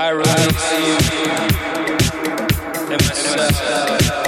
I release you and myself.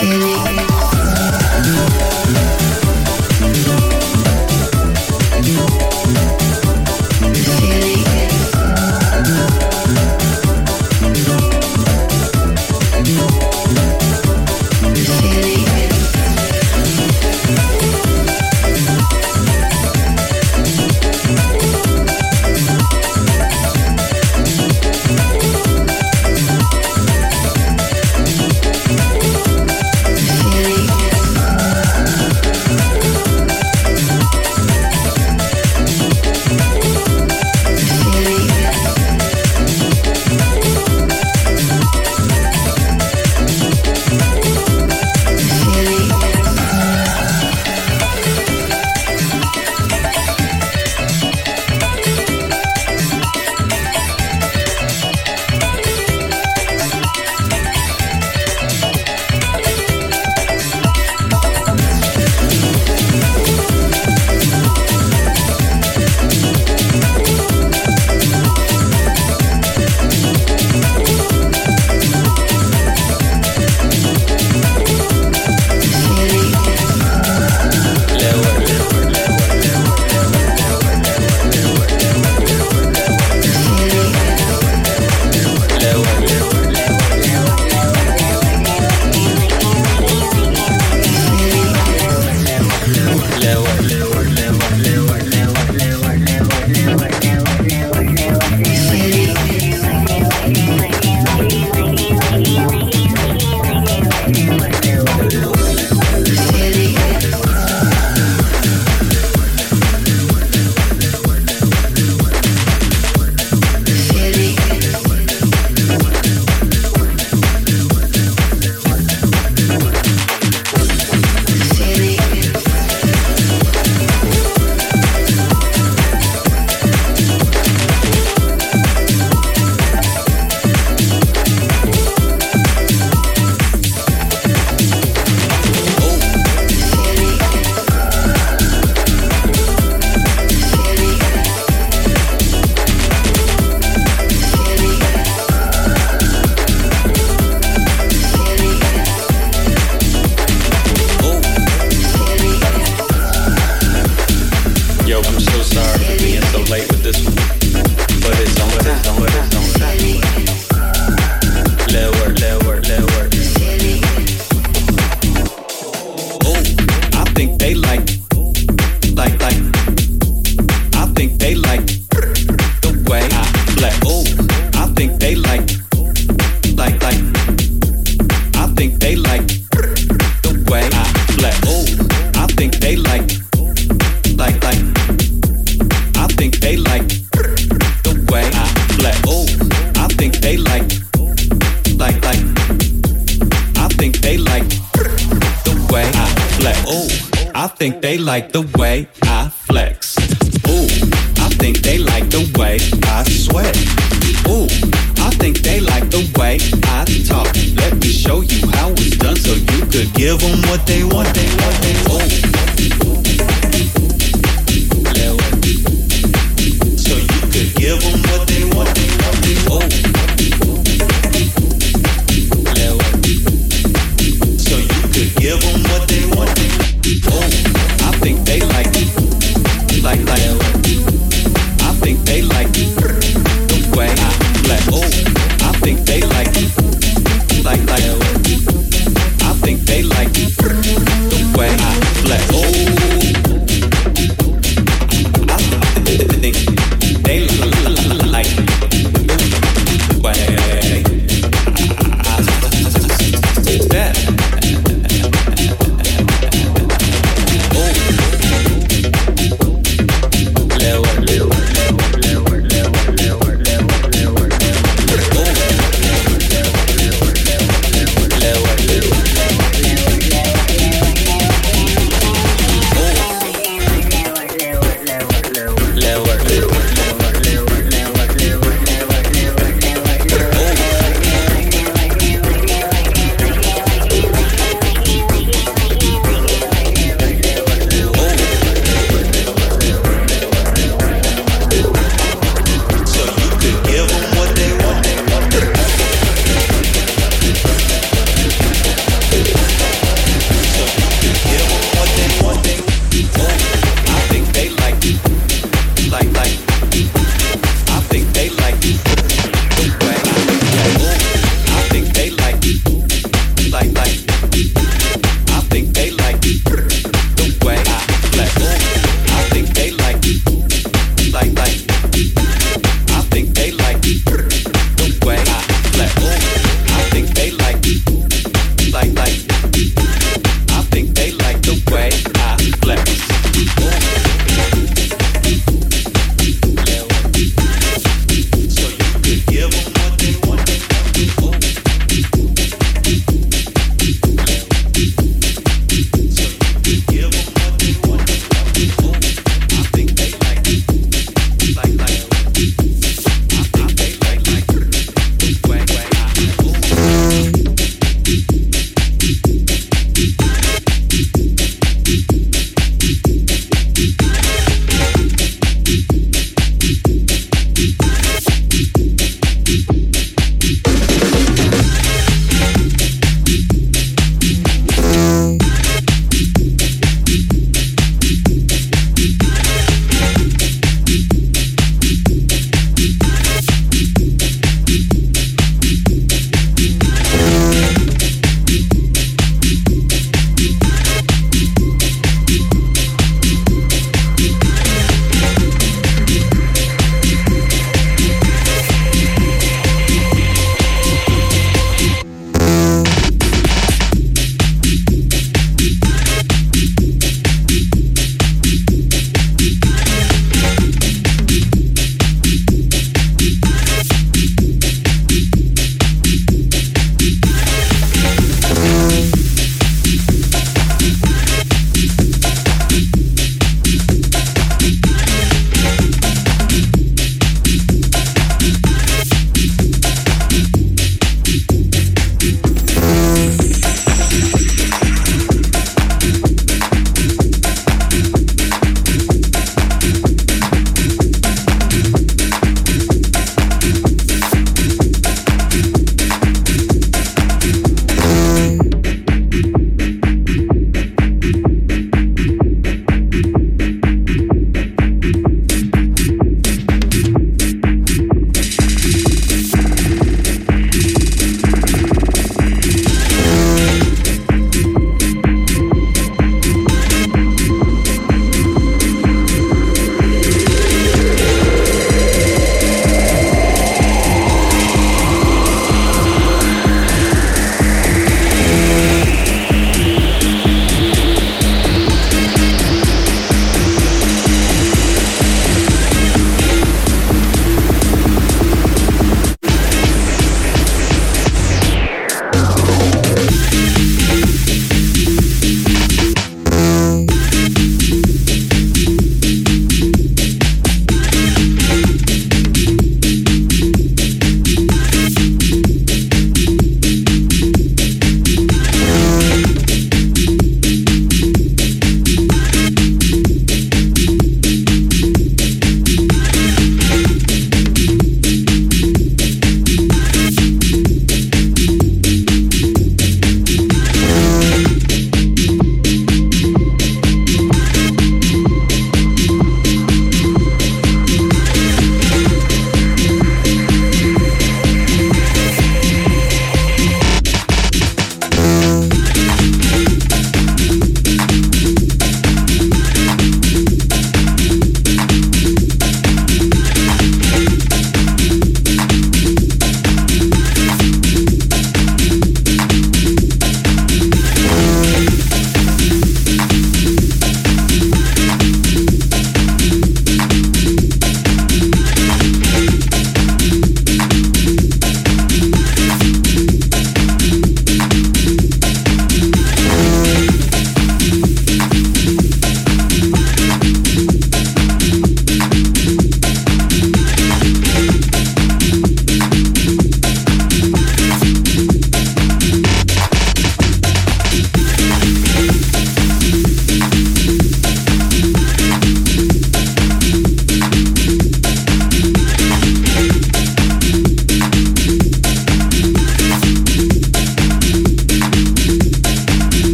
feeling.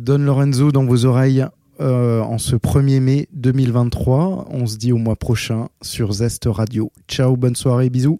Don Lorenzo dans vos oreilles euh, en ce 1er mai 2023. On se dit au mois prochain sur Zest Radio. Ciao, bonne soirée, bisous.